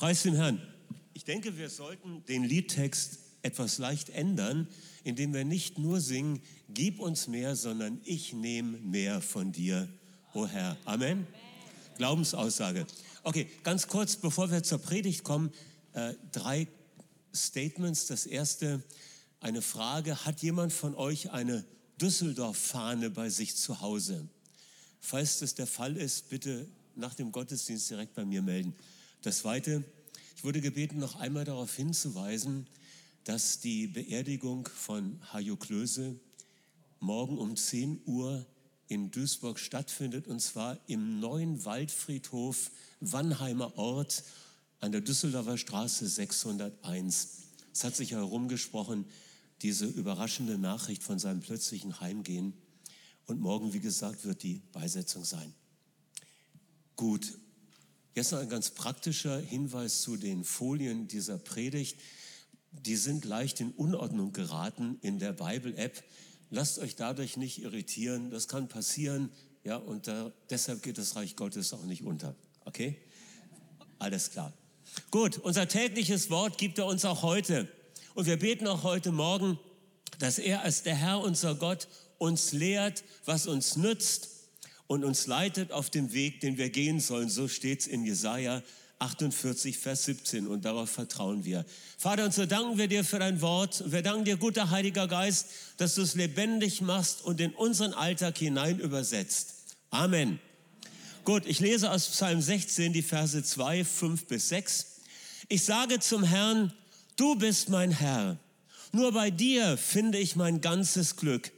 Preis dem Herrn. Ich denke, wir sollten den Liedtext etwas leicht ändern, indem wir nicht nur singen, gib uns mehr, sondern ich nehme mehr von dir, o oh Herr. Amen. Glaubensaussage. Okay, ganz kurz, bevor wir zur Predigt kommen, äh, drei Statements. Das erste, eine Frage. Hat jemand von euch eine Düsseldorf-Fahne bei sich zu Hause? Falls das der Fall ist, bitte nach dem Gottesdienst direkt bei mir melden. Das zweite, ich wurde gebeten, noch einmal darauf hinzuweisen, dass die Beerdigung von Hajo Klöse morgen um 10 Uhr in Duisburg stattfindet, und zwar im neuen Waldfriedhof Wannheimer Ort an der Düsseldorfer Straße 601. Es hat sich herumgesprochen, diese überraschende Nachricht von seinem plötzlichen Heimgehen. Und morgen, wie gesagt, wird die Beisetzung sein. Gut, jetzt noch ein ganz praktischer Hinweis zu den Folien dieser Predigt. Die sind leicht in Unordnung geraten in der Bible-App. Lasst euch dadurch nicht irritieren. Das kann passieren. Ja, und da, deshalb geht das Reich Gottes auch nicht unter. Okay? Alles klar. Gut, unser tägliches Wort gibt er uns auch heute. Und wir beten auch heute Morgen, dass er als der Herr, unser Gott, uns lehrt, was uns nützt und uns leitet auf dem Weg, den wir gehen sollen. So steht es in Jesaja 48, Vers 17 und darauf vertrauen wir. Vater, und so danken wir dir für dein Wort. Wir danken dir, guter Heiliger Geist, dass du es lebendig machst und in unseren Alltag hinein übersetzt. Amen. Gut, ich lese aus Psalm 16 die Verse 2, 5 bis 6. Ich sage zum Herrn, du bist mein Herr. Nur bei dir finde ich mein ganzes Glück.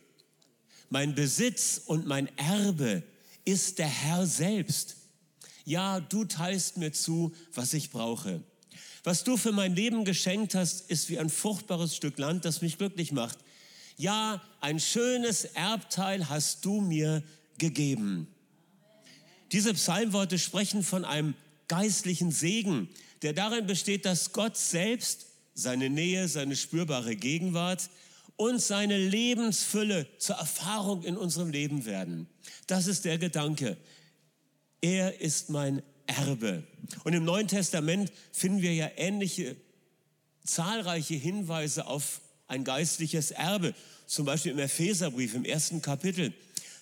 Mein Besitz und mein Erbe ist der Herr selbst. Ja, du teilst mir zu, was ich brauche. Was du für mein Leben geschenkt hast, ist wie ein fruchtbares Stück Land, das mich glücklich macht. Ja, ein schönes Erbteil hast du mir gegeben. Diese Psalmworte sprechen von einem geistlichen Segen, der darin besteht, dass Gott selbst seine Nähe, seine spürbare Gegenwart und seine Lebensfülle zur Erfahrung in unserem Leben werden. Das ist der Gedanke. Er ist mein Erbe. Und im Neuen Testament finden wir ja ähnliche zahlreiche Hinweise auf ein geistliches Erbe. Zum Beispiel im Epheserbrief im ersten Kapitel.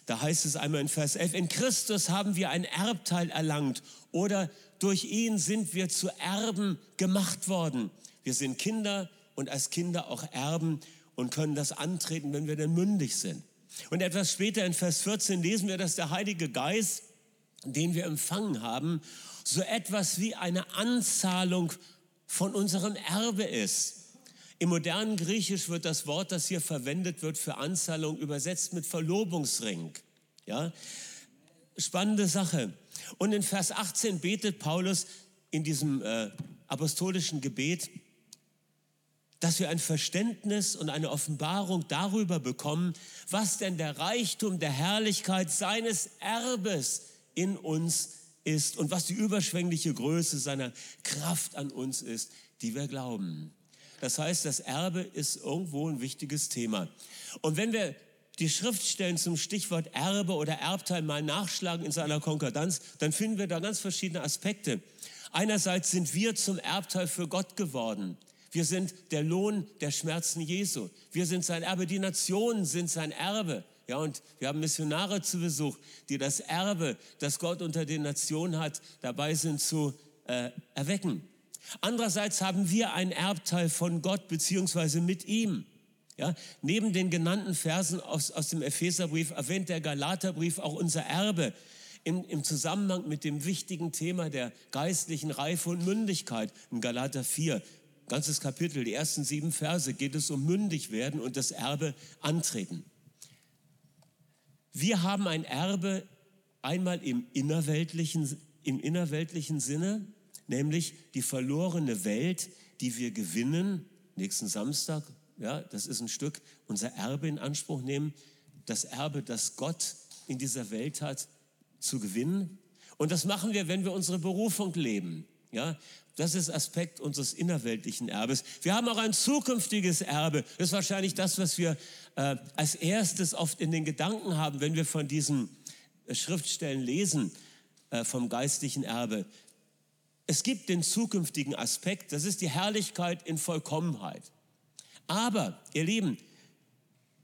Da heißt es einmal in Vers 11, in Christus haben wir ein Erbteil erlangt oder durch ihn sind wir zu Erben gemacht worden. Wir sind Kinder und als Kinder auch Erben und können das antreten, wenn wir denn mündig sind. Und etwas später in Vers 14 lesen wir, dass der Heilige Geist, den wir empfangen haben, so etwas wie eine Anzahlung von unserem Erbe ist. Im modernen Griechisch wird das Wort, das hier verwendet wird für Anzahlung, übersetzt mit Verlobungsring. Ja? Spannende Sache. Und in Vers 18 betet Paulus in diesem äh, apostolischen Gebet, dass wir ein Verständnis und eine Offenbarung darüber bekommen, was denn der Reichtum der Herrlichkeit seines Erbes in uns ist und was die überschwängliche Größe seiner Kraft an uns ist, die wir glauben. Das heißt, das Erbe ist irgendwo ein wichtiges Thema. Und wenn wir die Schriftstellen zum Stichwort Erbe oder Erbteil mal nachschlagen in seiner Konkordanz, dann finden wir da ganz verschiedene Aspekte. Einerseits sind wir zum Erbteil für Gott geworden. Wir sind der Lohn der Schmerzen Jesu. Wir sind sein Erbe. Die Nationen sind sein Erbe. Ja, und wir haben Missionare zu Besuch, die das Erbe, das Gott unter den Nationen hat, dabei sind zu äh, erwecken. Andererseits haben wir ein Erbteil von Gott beziehungsweise mit ihm. Ja, neben den genannten Versen aus, aus dem Epheserbrief erwähnt der Galaterbrief auch unser Erbe im, im Zusammenhang mit dem wichtigen Thema der geistlichen Reife und Mündigkeit. In Galater 4, ganzes Kapitel, die ersten sieben Verse, geht es um mündig werden und das Erbe antreten. Wir haben ein Erbe einmal im innerweltlichen, im innerweltlichen Sinne, nämlich die verlorene Welt, die wir gewinnen, nächsten Samstag, ja, das ist ein Stück, unser Erbe in Anspruch nehmen, das Erbe, das Gott in dieser Welt hat, zu gewinnen. Und das machen wir, wenn wir unsere Berufung leben. Ja, das ist Aspekt unseres innerweltlichen Erbes. Wir haben auch ein zukünftiges Erbe. Das ist wahrscheinlich das, was wir äh, als erstes oft in den Gedanken haben, wenn wir von diesen äh, Schriftstellen lesen, äh, vom geistlichen Erbe. es gibt den zukünftigen Aspekt, das ist die Herrlichkeit in Vollkommenheit. Aber, ihr Lieben,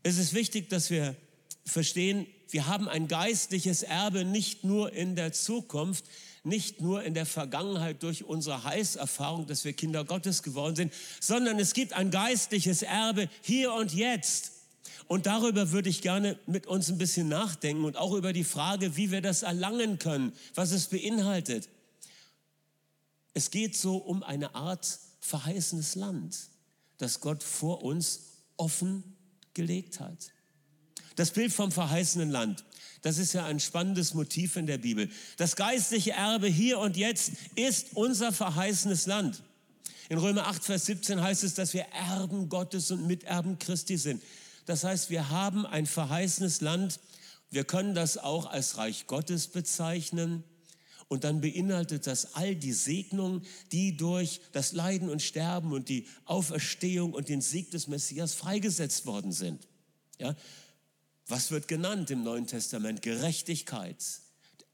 es ist wichtig, dass wir verstehen, wir haben ein geistliches Erbe nicht nur in der Zukunft, nicht nur in der Vergangenheit durch unsere Heißerfahrung, dass wir Kinder Gottes geworden sind, sondern es gibt ein geistliches Erbe hier und jetzt. Und darüber würde ich gerne mit uns ein bisschen nachdenken und auch über die Frage, wie wir das erlangen können, was es beinhaltet. Es geht so um eine Art verheißenes Land, das Gott vor uns offen gelegt hat. Das Bild vom verheißenen Land, das ist ja ein spannendes Motiv in der Bibel. Das geistliche Erbe hier und jetzt ist unser verheißenes Land. In Römer 8, Vers 17 heißt es, dass wir Erben Gottes und Miterben Christi sind. Das heißt, wir haben ein verheißenes Land. Wir können das auch als Reich Gottes bezeichnen. Und dann beinhaltet das all die Segnungen, die durch das Leiden und Sterben und die Auferstehung und den Sieg des Messias freigesetzt worden sind. Ja? Was wird genannt im Neuen Testament? Gerechtigkeit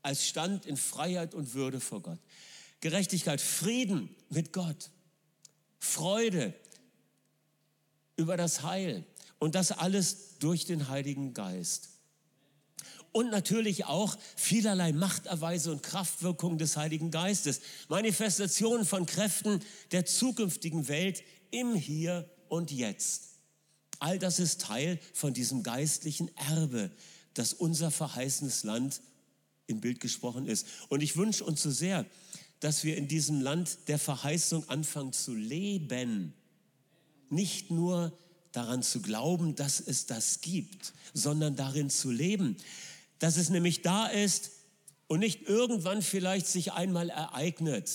als Stand in Freiheit und Würde vor Gott. Gerechtigkeit, Frieden mit Gott, Freude über das Heil und das alles durch den Heiligen Geist und natürlich auch vielerlei Machterweise und Kraftwirkung des Heiligen Geistes, Manifestationen von Kräften der zukünftigen Welt im Hier und Jetzt. All das ist Teil von diesem geistlichen Erbe, das unser verheißenes Land im Bild gesprochen ist. Und ich wünsche uns so sehr, dass wir in diesem Land der Verheißung anfangen zu leben. Nicht nur daran zu glauben, dass es das gibt, sondern darin zu leben dass es nämlich da ist und nicht irgendwann vielleicht sich einmal ereignet.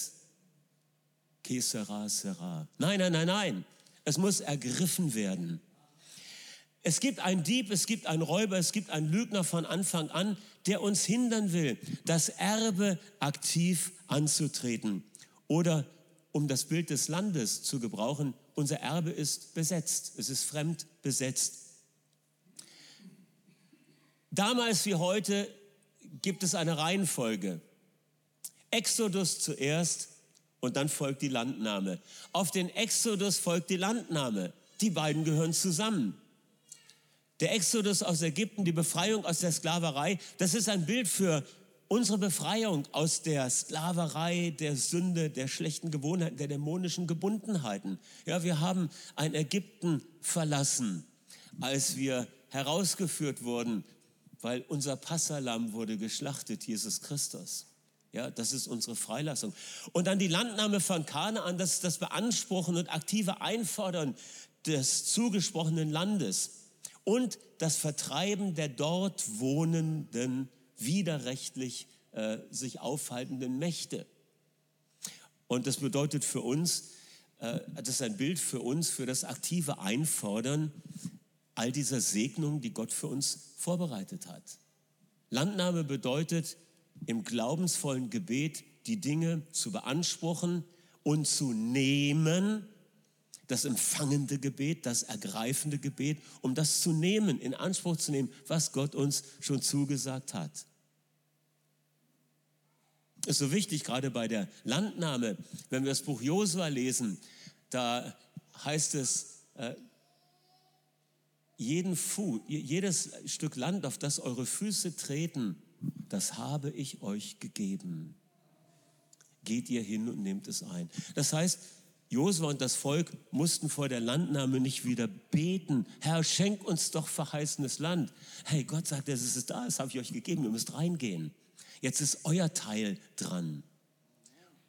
Que sera, sera. Nein, nein, nein, nein. Es muss ergriffen werden. Es gibt einen Dieb, es gibt einen Räuber, es gibt einen Lügner von Anfang an, der uns hindern will, das Erbe aktiv anzutreten. Oder um das Bild des Landes zu gebrauchen, unser Erbe ist besetzt, es ist fremd besetzt. Damals wie heute gibt es eine Reihenfolge. Exodus zuerst und dann folgt die Landnahme. Auf den Exodus folgt die Landnahme. Die beiden gehören zusammen. Der Exodus aus Ägypten, die Befreiung aus der Sklaverei, das ist ein Bild für unsere Befreiung aus der Sklaverei, der Sünde, der schlechten Gewohnheiten, der dämonischen Gebundenheiten. Ja, wir haben ein Ägypten verlassen, als wir herausgeführt wurden weil unser Passalam wurde geschlachtet, Jesus Christus. Ja, das ist unsere Freilassung. Und dann die Landnahme von Kanaan, das ist das Beanspruchen und aktive Einfordern des zugesprochenen Landes und das Vertreiben der dort wohnenden, widerrechtlich äh, sich aufhaltenden Mächte. Und das bedeutet für uns, äh, das ist ein Bild für uns, für das aktive Einfordern all dieser Segnungen, die Gott für uns vorbereitet hat. Landnahme bedeutet im glaubensvollen Gebet die Dinge zu beanspruchen und zu nehmen, das empfangende Gebet, das ergreifende Gebet, um das zu nehmen, in Anspruch zu nehmen, was Gott uns schon zugesagt hat. Ist so wichtig, gerade bei der Landnahme, wenn wir das Buch Josua lesen, da heißt es, äh, jeden Fu, jedes Stück Land, auf das eure Füße treten, das habe ich euch gegeben. Geht ihr hin und nehmt es ein. Das heißt, Josua und das Volk mussten vor der Landnahme nicht wieder beten. Herr, schenk uns doch verheißenes Land. Hey, Gott sagt, es ist da, das habe ich euch gegeben, ihr müsst reingehen. Jetzt ist euer Teil dran.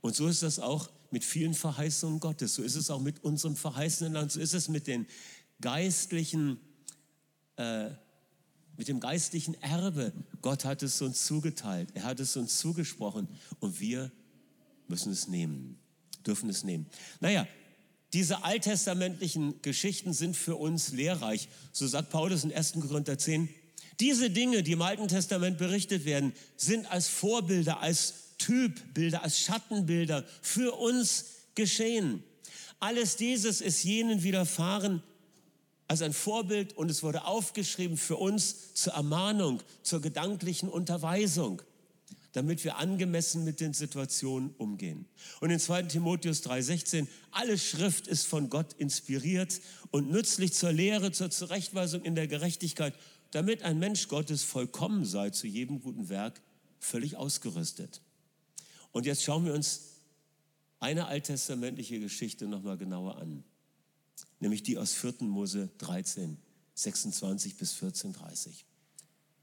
Und so ist das auch mit vielen Verheißungen Gottes. So ist es auch mit unserem verheißenen Land. So ist es mit den geistlichen äh, mit dem geistlichen Erbe. Gott hat es uns zugeteilt, er hat es uns zugesprochen und wir müssen es nehmen, dürfen es nehmen. Naja, diese alttestamentlichen Geschichten sind für uns lehrreich. So sagt Paulus in 1. Korinther 10. Diese Dinge, die im Alten Testament berichtet werden, sind als Vorbilder, als Typbilder, als Schattenbilder für uns geschehen. Alles dieses ist jenen widerfahren, als ein Vorbild und es wurde aufgeschrieben für uns zur Ermahnung, zur gedanklichen Unterweisung. Damit wir angemessen mit den Situationen umgehen. Und in 2 Timotheus 3:16, alle Schrift ist von Gott inspiriert und nützlich zur Lehre, zur Zurechtweisung in der Gerechtigkeit, damit ein Mensch Gottes vollkommen sei, zu jedem guten Werk völlig ausgerüstet. Und jetzt schauen wir uns eine alttestamentliche Geschichte nochmal genauer an, nämlich die aus 4. Mose 13, 26 bis 14, 30.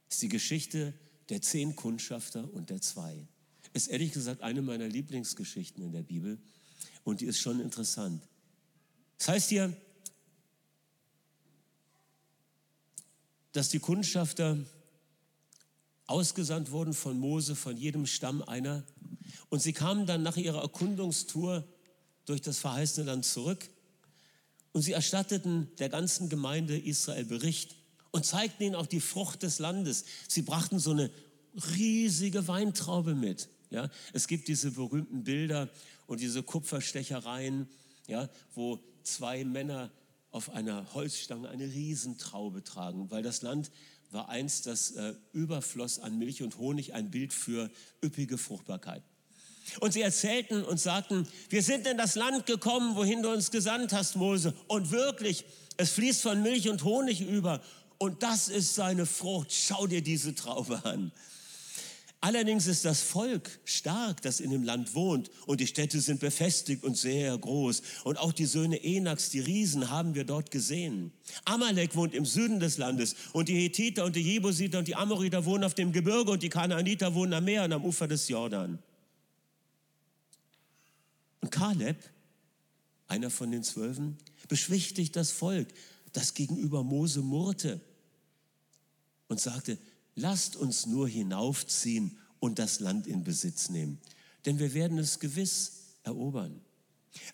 Das ist die Geschichte der zehn Kundschafter und der zwei. Ist ehrlich gesagt eine meiner Lieblingsgeschichten in der Bibel und die ist schon interessant. Das heißt hier, dass die Kundschafter ausgesandt wurden von Mose, von jedem Stamm einer. Und sie kamen dann nach ihrer Erkundungstour durch das verheißene Land zurück und sie erstatteten der ganzen Gemeinde Israel Bericht und zeigten ihnen auch die Frucht des Landes. Sie brachten so eine riesige Weintraube mit. Ja, es gibt diese berühmten Bilder und diese Kupferstechereien, ja, wo zwei Männer auf einer Holzstange eine Riesentraube tragen, weil das Land war einst das äh, Überfloss an Milch und Honig, ein Bild für üppige Fruchtbarkeit. Und sie erzählten und sagten, wir sind in das Land gekommen, wohin du uns gesandt hast, Mose. Und wirklich, es fließt von Milch und Honig über und das ist seine Frucht. Schau dir diese Traube an. Allerdings ist das Volk stark, das in dem Land wohnt und die Städte sind befestigt und sehr groß. Und auch die Söhne Enaks, die Riesen, haben wir dort gesehen. Amalek wohnt im Süden des Landes und die Hethiter und die Jebusiter und die Amoriter wohnen auf dem Gebirge und die Kanaaniter wohnen am Meer und am Ufer des Jordan. Und Kaleb, einer von den Zwölfen, beschwichtigt das Volk das gegenüber Mose murrte und sagte, lasst uns nur hinaufziehen und das Land in Besitz nehmen, denn wir werden es gewiss erobern.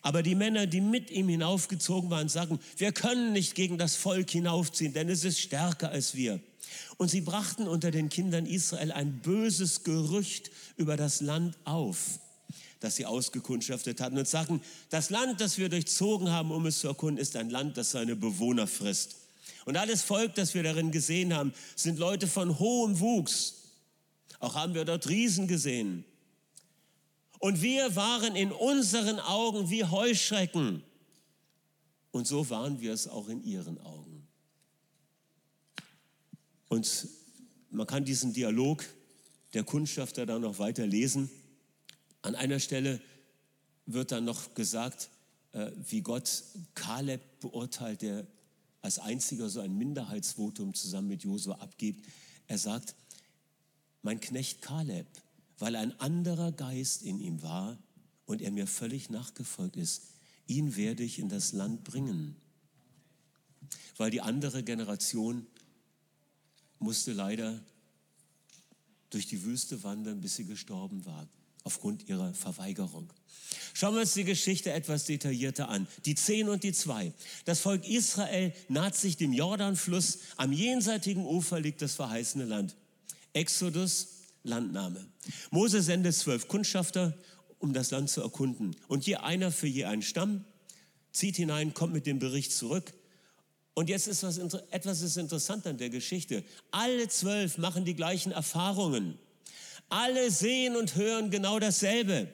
Aber die Männer, die mit ihm hinaufgezogen waren, sagten, wir können nicht gegen das Volk hinaufziehen, denn es ist stärker als wir. Und sie brachten unter den Kindern Israel ein böses Gerücht über das Land auf das sie ausgekundschaftet hatten und sagten, das Land, das wir durchzogen haben, um es zu erkunden, ist ein Land, das seine Bewohner frisst. Und alles Volk, das wir darin gesehen haben, sind Leute von hohem Wuchs. Auch haben wir dort Riesen gesehen. Und wir waren in unseren Augen wie Heuschrecken. Und so waren wir es auch in ihren Augen. Und man kann diesen Dialog der Kundschafter dann noch weiter lesen. An einer Stelle wird dann noch gesagt, äh, wie Gott Kaleb beurteilt, der als einziger so ein Minderheitsvotum zusammen mit Josua abgibt. Er sagt, mein Knecht Kaleb, weil ein anderer Geist in ihm war und er mir völlig nachgefolgt ist, ihn werde ich in das Land bringen. Weil die andere Generation musste leider durch die Wüste wandern, bis sie gestorben war aufgrund ihrer Verweigerung. Schauen wir uns die Geschichte etwas detaillierter an. Die Zehn und die Zwei. Das Volk Israel naht sich dem Jordanfluss. Am jenseitigen Ufer liegt das verheißene Land. Exodus, Landnahme. Mose sendet zwölf Kundschafter, um das Land zu erkunden. Und je einer für je einen Stamm, zieht hinein, kommt mit dem Bericht zurück. Und jetzt ist was, etwas ist interessant an der Geschichte. Alle zwölf machen die gleichen Erfahrungen. Alle sehen und hören genau dasselbe.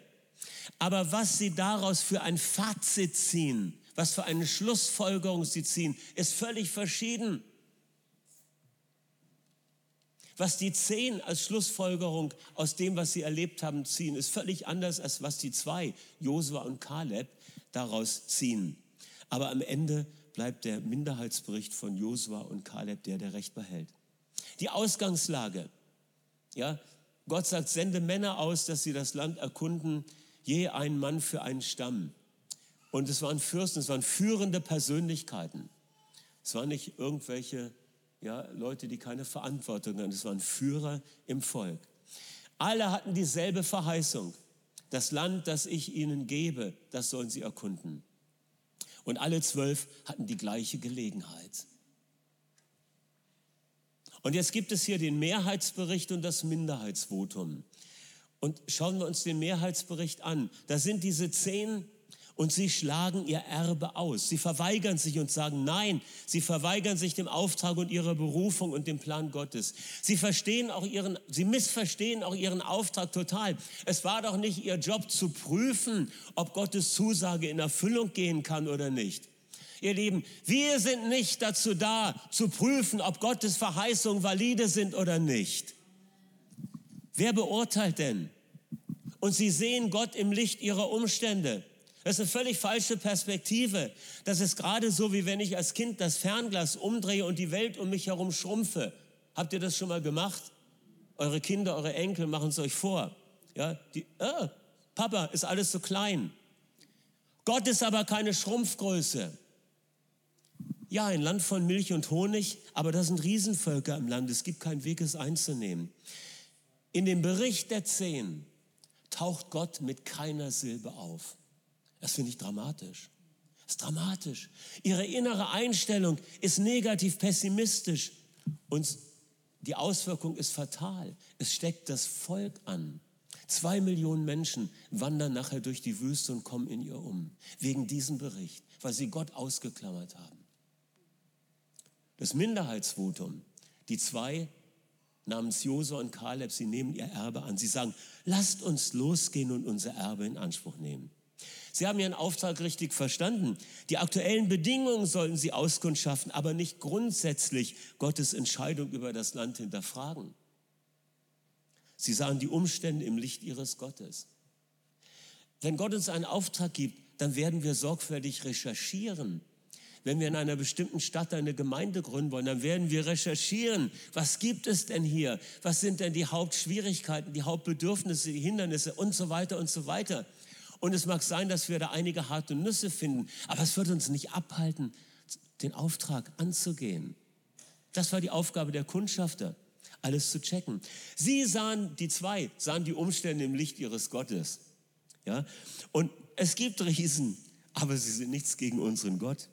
Aber was sie daraus für ein Fazit ziehen, was für eine Schlussfolgerung sie ziehen, ist völlig verschieden. Was die zehn als Schlussfolgerung aus dem, was sie erlebt haben, ziehen, ist völlig anders, als was die zwei, Josua und Kaleb, daraus ziehen. Aber am Ende bleibt der Minderheitsbericht von Josua und Kaleb der, der Recht behält. Die Ausgangslage, ja, Gott sagt, sende Männer aus, dass sie das Land erkunden, je ein Mann für einen Stamm. Und es waren Fürsten, es waren führende Persönlichkeiten. Es waren nicht irgendwelche ja, Leute, die keine Verantwortung hatten. Es waren Führer im Volk. Alle hatten dieselbe Verheißung. Das Land, das ich ihnen gebe, das sollen sie erkunden. Und alle zwölf hatten die gleiche Gelegenheit. Und jetzt gibt es hier den Mehrheitsbericht und das Minderheitsvotum. Und schauen wir uns den Mehrheitsbericht an. Da sind diese zehn und sie schlagen ihr Erbe aus. Sie verweigern sich und sagen Nein. Sie verweigern sich dem Auftrag und ihrer Berufung und dem Plan Gottes. Sie verstehen auch ihren, sie missverstehen auch ihren Auftrag total. Es war doch nicht ihr Job zu prüfen, ob Gottes Zusage in Erfüllung gehen kann oder nicht. Ihr Lieben, wir sind nicht dazu da, zu prüfen, ob Gottes Verheißungen valide sind oder nicht. Wer beurteilt denn? Und sie sehen Gott im Licht ihrer Umstände. Das ist eine völlig falsche Perspektive. Das ist gerade so, wie wenn ich als Kind das Fernglas umdrehe und die Welt um mich herum schrumpfe. Habt ihr das schon mal gemacht? Eure Kinder, eure Enkel machen es euch vor. Ja, die, äh, Papa, ist alles so klein. Gott ist aber keine Schrumpfgröße. Ja, ein Land von Milch und Honig, aber da sind Riesenvölker im Land. Es gibt keinen Weg, es einzunehmen. In dem Bericht der Zehn taucht Gott mit keiner Silbe auf. Das finde ich dramatisch. Das ist dramatisch. Ihre innere Einstellung ist negativ pessimistisch und die Auswirkung ist fatal. Es steckt das Volk an. Zwei Millionen Menschen wandern nachher durch die Wüste und kommen in ihr um. Wegen diesem Bericht, weil sie Gott ausgeklammert haben. Das Minderheitsvotum, die zwei namens Josua und Kaleb, sie nehmen ihr Erbe an. Sie sagen, lasst uns losgehen und unser Erbe in Anspruch nehmen. Sie haben Ihren Auftrag richtig verstanden. Die aktuellen Bedingungen sollten Sie auskundschaften, aber nicht grundsätzlich Gottes Entscheidung über das Land hinterfragen. Sie sahen die Umstände im Licht Ihres Gottes. Wenn Gott uns einen Auftrag gibt, dann werden wir sorgfältig recherchieren. Wenn wir in einer bestimmten Stadt eine Gemeinde gründen wollen, dann werden wir recherchieren, was gibt es denn hier? Was sind denn die Hauptschwierigkeiten, die Hauptbedürfnisse, die Hindernisse und so weiter und so weiter. Und es mag sein, dass wir da einige harte Nüsse finden, aber es wird uns nicht abhalten, den Auftrag anzugehen. Das war die Aufgabe der Kundschafter, alles zu checken. Sie sahen, die zwei, sahen die Umstände im Licht ihres Gottes. Ja? Und es gibt Riesen, aber sie sind nichts gegen unseren Gott.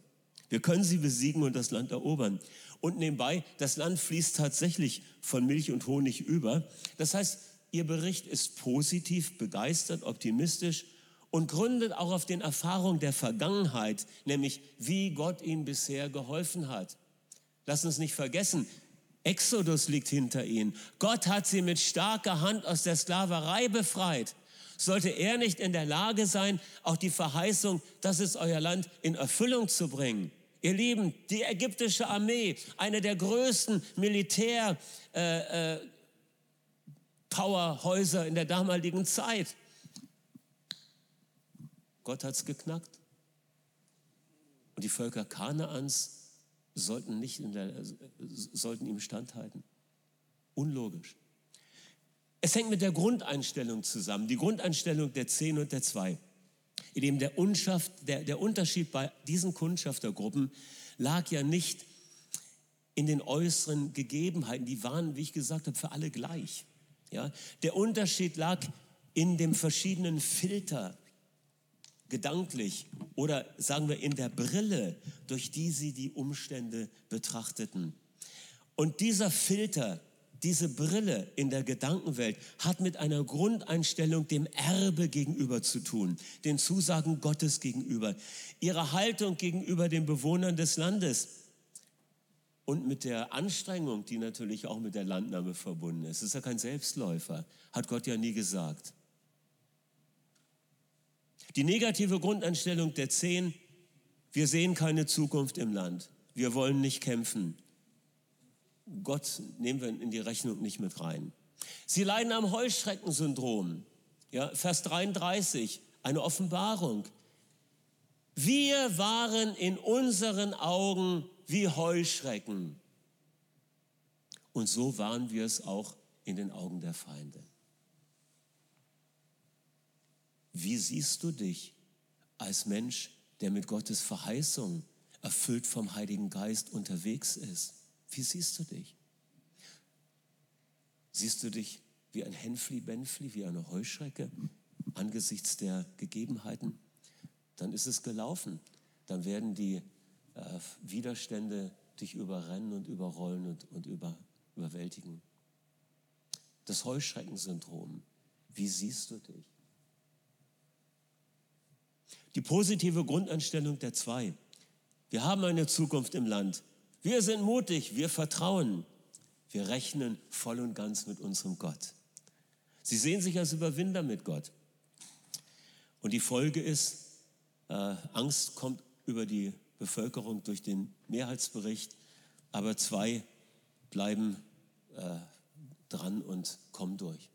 Wir können sie besiegen und das Land erobern. Und nebenbei, das Land fließt tatsächlich von Milch und Honig über. Das heißt, ihr Bericht ist positiv, begeistert, optimistisch und gründet auch auf den Erfahrungen der Vergangenheit, nämlich wie Gott ihnen bisher geholfen hat. Lass uns nicht vergessen, Exodus liegt hinter ihnen. Gott hat sie mit starker Hand aus der Sklaverei befreit. Sollte er nicht in der Lage sein, auch die Verheißung, das ist euer Land, in Erfüllung zu bringen? Ihr Lieben, die ägyptische Armee, eine der größten Militär, äh, äh, in der damaligen Zeit, Gott hat es geknackt. Und die Völker Kanaans sollten, nicht der, sollten ihm standhalten. Unlogisch. Es hängt mit der Grundeinstellung zusammen, die Grundeinstellung der Zehn und der Zwei. In dem der, Unschaft, der, der Unterschied bei diesen Kundschaftergruppen lag ja nicht in den äußeren Gegebenheiten, die waren, wie ich gesagt habe, für alle gleich. Ja? Der Unterschied lag in dem verschiedenen Filter, gedanklich oder sagen wir in der Brille, durch die sie die Umstände betrachteten. Und dieser Filter, diese Brille in der Gedankenwelt hat mit einer Grundeinstellung dem Erbe gegenüber zu tun, den Zusagen Gottes gegenüber, ihrer Haltung gegenüber den Bewohnern des Landes und mit der Anstrengung, die natürlich auch mit der Landnahme verbunden ist. Es ist ja kein Selbstläufer, hat Gott ja nie gesagt. Die negative Grundeinstellung der Zehn, wir sehen keine Zukunft im Land. Wir wollen nicht kämpfen. Gott nehmen wir in die Rechnung nicht mit rein. Sie leiden am Heuschreckensyndrom. Ja, Vers 33, eine Offenbarung. Wir waren in unseren Augen wie Heuschrecken. Und so waren wir es auch in den Augen der Feinde. Wie siehst du dich als Mensch, der mit Gottes Verheißung erfüllt vom Heiligen Geist unterwegs ist? Wie siehst du dich? Siehst du dich wie ein Hänfli-Benfli, wie eine Heuschrecke angesichts der Gegebenheiten? Dann ist es gelaufen. Dann werden die äh, Widerstände dich überrennen und überrollen und, und über, überwältigen. Das Heuschreckensyndrom. Wie siehst du dich? Die positive Grundeinstellung der zwei. Wir haben eine Zukunft im Land. Wir sind mutig, wir vertrauen. Wir rechnen voll und ganz mit unserem Gott. Sie sehen sich als Überwinder mit Gott. Und die Folge ist, äh, Angst kommt über die Bevölkerung durch den Mehrheitsbericht, aber zwei bleiben äh, dran und kommen durch.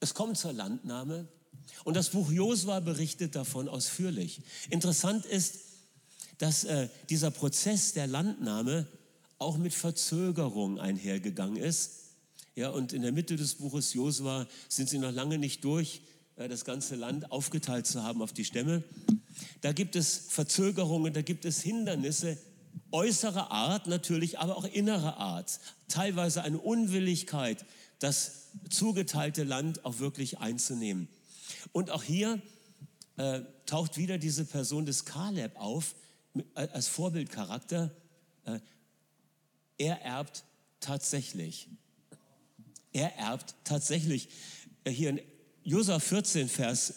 Es kommt zur Landnahme und das Buch Josua berichtet davon ausführlich. Interessant ist, dass äh, dieser Prozess der Landnahme auch mit Verzögerung einhergegangen ist. Ja, und in der Mitte des Buches Josua sind sie noch lange nicht durch, äh, das ganze Land aufgeteilt zu haben auf die Stämme. Da gibt es Verzögerungen, da gibt es Hindernisse, äußerer Art natürlich, aber auch innerer Art. Teilweise eine Unwilligkeit, das zugeteilte Land auch wirklich einzunehmen. Und auch hier äh, taucht wieder diese Person des Kaleb auf als Vorbildcharakter. Äh, er erbt tatsächlich. Er erbt tatsächlich. Äh, hier in Josua 14, Vers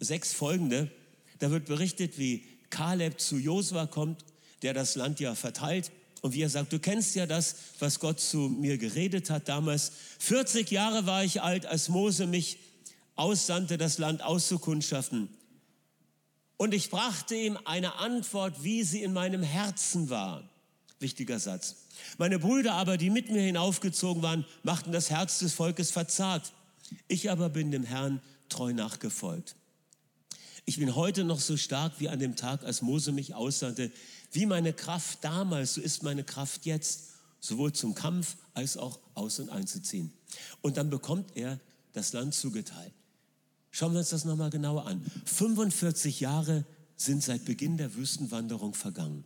6 folgende, da wird berichtet, wie Kaleb zu Josua kommt, der das Land ja verteilt und wie er sagt, du kennst ja das, was Gott zu mir geredet hat damals. 40 Jahre war ich alt, als Mose mich aussandte, das Land auszukundschaften. Und ich brachte ihm eine Antwort, wie sie in meinem Herzen war. Wichtiger Satz. Meine Brüder aber, die mit mir hinaufgezogen waren, machten das Herz des Volkes verzagt. Ich aber bin dem Herrn treu nachgefolgt. Ich bin heute noch so stark wie an dem Tag, als Mose mich aussandte. Wie meine Kraft damals, so ist meine Kraft jetzt, sowohl zum Kampf als auch aus- und einzuziehen. Und dann bekommt er das Land zugeteilt. Schauen wir uns das nochmal genauer an. 45 Jahre sind seit Beginn der Wüstenwanderung vergangen.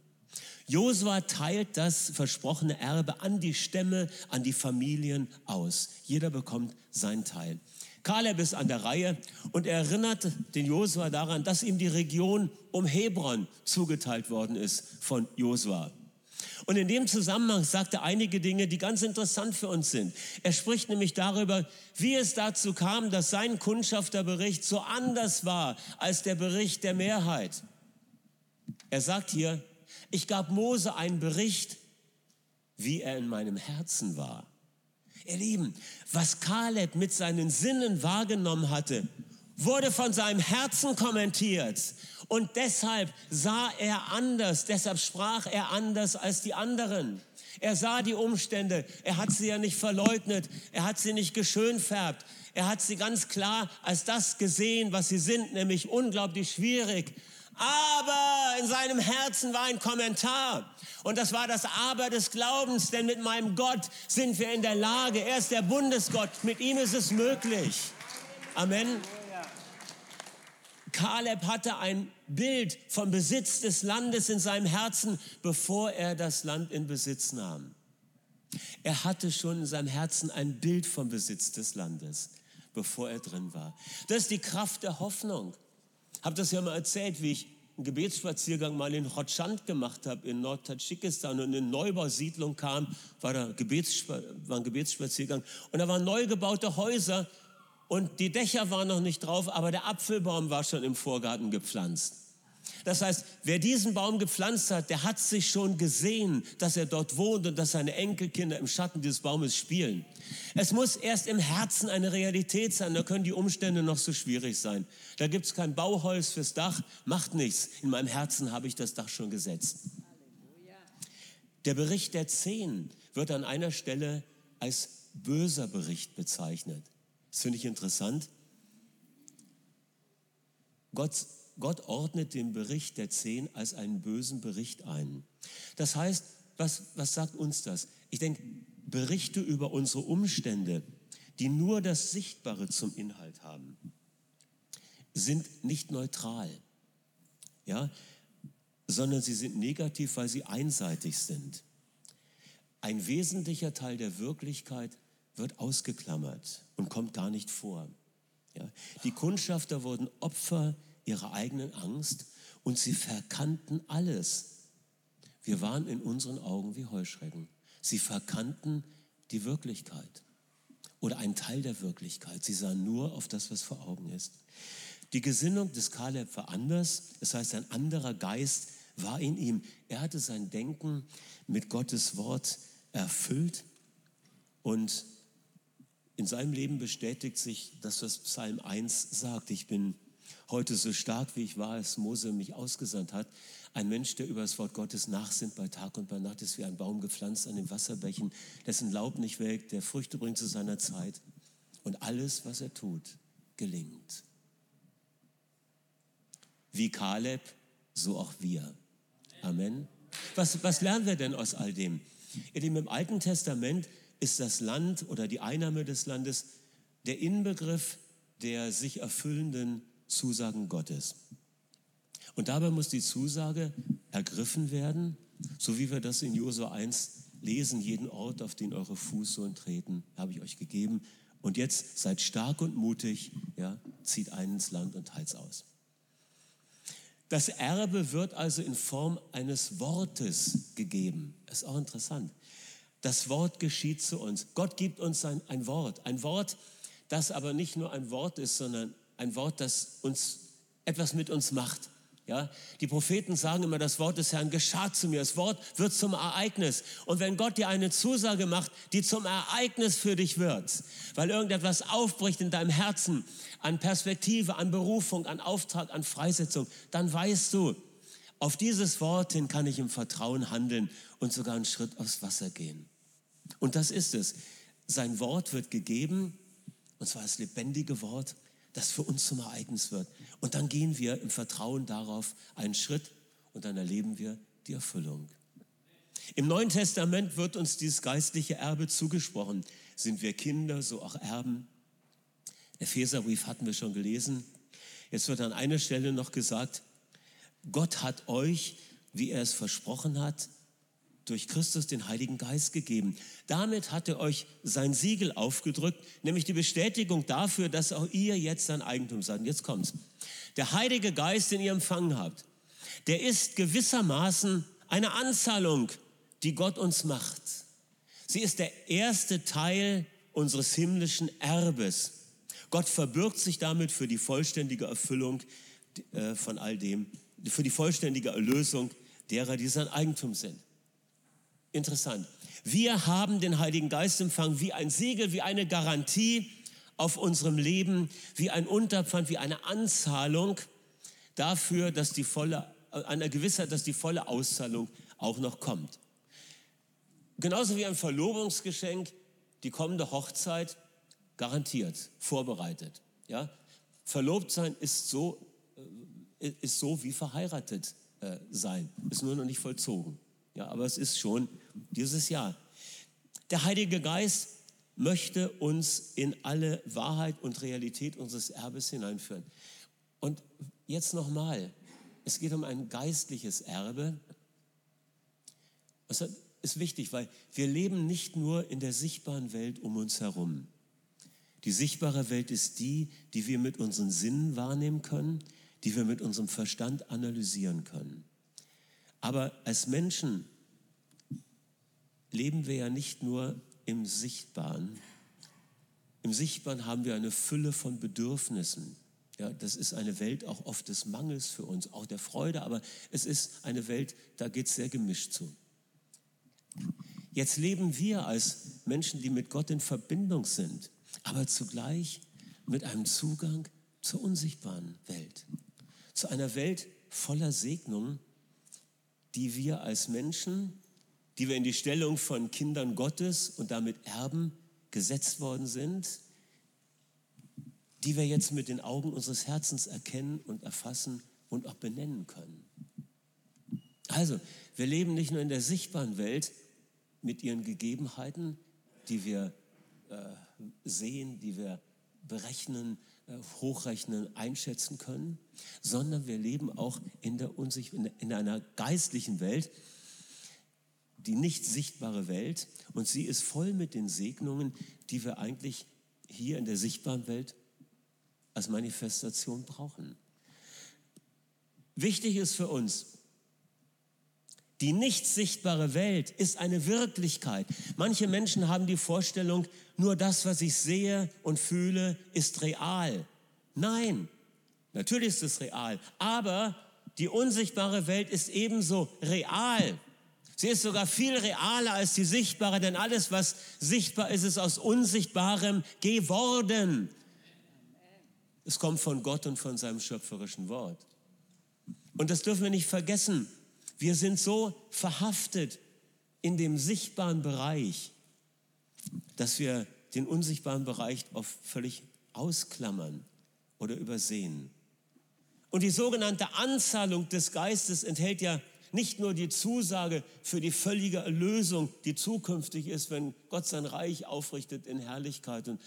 Josua teilt das versprochene Erbe an die Stämme, an die Familien aus. Jeder bekommt seinen Teil. Kaleb ist an der Reihe und er erinnert den Josua daran, dass ihm die Region um Hebron zugeteilt worden ist von Josua. Und in dem Zusammenhang sagt er einige Dinge, die ganz interessant für uns sind. Er spricht nämlich darüber, wie es dazu kam, dass sein Kundschafterbericht so anders war als der Bericht der Mehrheit. Er sagt hier, ich gab Mose einen Bericht, wie er in meinem Herzen war. Ihr Lieben, was Kaleb mit seinen Sinnen wahrgenommen hatte, wurde von seinem Herzen kommentiert. Und deshalb sah er anders, deshalb sprach er anders als die anderen. Er sah die Umstände, er hat sie ja nicht verleugnet, er hat sie nicht geschönfärbt, er hat sie ganz klar als das gesehen, was sie sind, nämlich unglaublich schwierig, aber in seinem Herzen war ein Kommentar. Und das war das Aber des Glaubens, denn mit meinem Gott sind wir in der Lage. Er ist der Bundesgott. Mit ihm ist es möglich. Amen. Kaleb hatte ein Bild vom Besitz des Landes in seinem Herzen, bevor er das Land in Besitz nahm. Er hatte schon in seinem Herzen ein Bild vom Besitz des Landes, bevor er drin war. Das ist die Kraft der Hoffnung habe das ja mal erzählt, wie ich einen Gebetsspaziergang mal in Rotschand gemacht habe, in Nordtadschikistan und in eine Neubausiedlung kam, war, da Gebetsspa war ein Gebetsspaziergang und da waren neu gebaute Häuser und die Dächer waren noch nicht drauf, aber der Apfelbaum war schon im Vorgarten gepflanzt. Das heißt, wer diesen Baum gepflanzt hat, der hat sich schon gesehen, dass er dort wohnt und dass seine Enkelkinder im Schatten dieses Baumes spielen. Es muss erst im Herzen eine Realität sein, da können die Umstände noch so schwierig sein. Da gibt es kein Bauholz fürs Dach, macht nichts. In meinem Herzen habe ich das Dach schon gesetzt. Der Bericht der Zehn wird an einer Stelle als böser Bericht bezeichnet. Das finde ich interessant. Gott Gott ordnet den Bericht der Zehn als einen bösen Bericht ein. Das heißt, was, was sagt uns das? Ich denke, Berichte über unsere Umstände, die nur das Sichtbare zum Inhalt haben, sind nicht neutral, ja, sondern sie sind negativ, weil sie einseitig sind. Ein wesentlicher Teil der Wirklichkeit wird ausgeklammert und kommt gar nicht vor. Ja. Die Kundschafter wurden Opfer ihrer eigenen Angst und sie verkannten alles. Wir waren in unseren Augen wie Heuschrecken. Sie verkannten die Wirklichkeit oder einen Teil der Wirklichkeit. Sie sahen nur auf das, was vor Augen ist. Die Gesinnung des Kaleb war anders, das heißt, ein anderer Geist war in ihm. Er hatte sein Denken mit Gottes Wort erfüllt und in seinem Leben bestätigt sich das, was Psalm 1 sagt. Ich bin heute so stark, wie ich war, als Mose mich ausgesandt hat. Ein Mensch, der über das Wort Gottes nachsinnt bei Tag und bei Nacht, ist wie ein Baum gepflanzt an den Wasserbächen, dessen Laub nicht welkt, der Früchte bringt zu seiner Zeit. Und alles, was er tut, gelingt. Wie Kaleb, so auch wir. Amen. Was, was lernen wir denn aus all dem? Ihr Lieben, im Alten Testament ist das Land oder die Einnahme des Landes der Inbegriff der sich erfüllenden Zusagen Gottes. Und dabei muss die Zusage ergriffen werden, so wie wir das in Josua 1 lesen, jeden Ort, auf den eure Fußsohlen treten, habe ich euch gegeben. Und jetzt seid stark und mutig, ja, zieht ein ins Land und teilt's aus. Das Erbe wird also in Form eines Wortes gegeben. Ist auch interessant. Das Wort geschieht zu uns. Gott gibt uns ein, ein Wort. Ein Wort, das aber nicht nur ein Wort ist, sondern ein Wort, das uns etwas mit uns macht. Ja, die Propheten sagen immer, das Wort des Herrn geschah zu mir. Das Wort wird zum Ereignis. Und wenn Gott dir eine Zusage macht, die zum Ereignis für dich wird, weil irgendetwas aufbricht in deinem Herzen an Perspektive, an Berufung, an Auftrag, an Freisetzung, dann weißt du, auf dieses Wort hin kann ich im Vertrauen handeln und sogar einen Schritt aufs Wasser gehen. Und das ist es. Sein Wort wird gegeben, und zwar das lebendige Wort, das für uns zum Ereignis wird. Und dann gehen wir im Vertrauen darauf einen Schritt und dann erleben wir die Erfüllung. Im Neuen Testament wird uns dieses geistliche Erbe zugesprochen. Sind wir Kinder, so auch Erben. Epheserbrief hatten wir schon gelesen. Jetzt wird an einer Stelle noch gesagt, Gott hat euch, wie er es versprochen hat, durch Christus den Heiligen Geist gegeben. Damit hat er euch sein Siegel aufgedrückt, nämlich die Bestätigung dafür, dass auch ihr jetzt sein Eigentum seid. Und jetzt kommt's. Der Heilige Geist, den ihr empfangen habt, der ist gewissermaßen eine Anzahlung, die Gott uns macht. Sie ist der erste Teil unseres himmlischen Erbes. Gott verbirgt sich damit für die vollständige Erfüllung äh, von all dem, für die vollständige Erlösung derer, die sein Eigentum sind. Interessant. Wir haben den Heiligen Geist empfangen wie ein Siegel, wie eine Garantie auf unserem Leben, wie ein Unterpfand, wie eine Anzahlung dafür, dass die volle, einer Gewissheit, dass die volle Auszahlung auch noch kommt. Genauso wie ein Verlobungsgeschenk, die kommende Hochzeit garantiert, vorbereitet. Ja? Verlobt sein ist so, ist so wie verheiratet äh, sein, ist nur noch nicht vollzogen. Ja, aber es ist schon dieses Jahr. Der Heilige Geist möchte uns in alle Wahrheit und Realität unseres Erbes hineinführen. Und jetzt nochmal, es geht um ein geistliches Erbe. Das ist wichtig, weil wir leben nicht nur in der sichtbaren Welt um uns herum. Die sichtbare Welt ist die, die wir mit unseren Sinnen wahrnehmen können, die wir mit unserem Verstand analysieren können. Aber als Menschen leben wir ja nicht nur im Sichtbaren. Im Sichtbaren haben wir eine Fülle von Bedürfnissen. Ja, das ist eine Welt auch oft des Mangels für uns, auch der Freude, aber es ist eine Welt, da geht es sehr gemischt zu. Jetzt leben wir als Menschen, die mit Gott in Verbindung sind, aber zugleich mit einem Zugang zur unsichtbaren Welt, zu einer Welt voller Segnungen, die wir als Menschen, die wir in die Stellung von Kindern Gottes und damit Erben gesetzt worden sind, die wir jetzt mit den Augen unseres Herzens erkennen und erfassen und auch benennen können. Also, wir leben nicht nur in der sichtbaren Welt mit ihren Gegebenheiten, die wir äh, sehen, die wir berechnen, hochrechnen, einschätzen können, sondern wir leben auch in, der Unsicht in, in einer geistlichen Welt, die nicht sichtbare Welt und sie ist voll mit den Segnungen, die wir eigentlich hier in der sichtbaren Welt als Manifestation brauchen. Wichtig ist für uns, die nicht sichtbare Welt ist eine Wirklichkeit. Manche Menschen haben die Vorstellung, nur das, was ich sehe und fühle, ist real. Nein, Natürlich ist es real, aber die unsichtbare Welt ist ebenso real. Sie ist sogar viel realer als die sichtbare, denn alles, was sichtbar ist, ist aus Unsichtbarem geworden. Es kommt von Gott und von seinem schöpferischen Wort. Und das dürfen wir nicht vergessen. Wir sind so verhaftet in dem sichtbaren Bereich, dass wir den unsichtbaren Bereich oft völlig ausklammern oder übersehen. Und die sogenannte Anzahlung des Geistes enthält ja nicht nur die Zusage für die völlige Erlösung, die zukünftig ist, wenn Gott sein Reich aufrichtet in Herrlichkeit und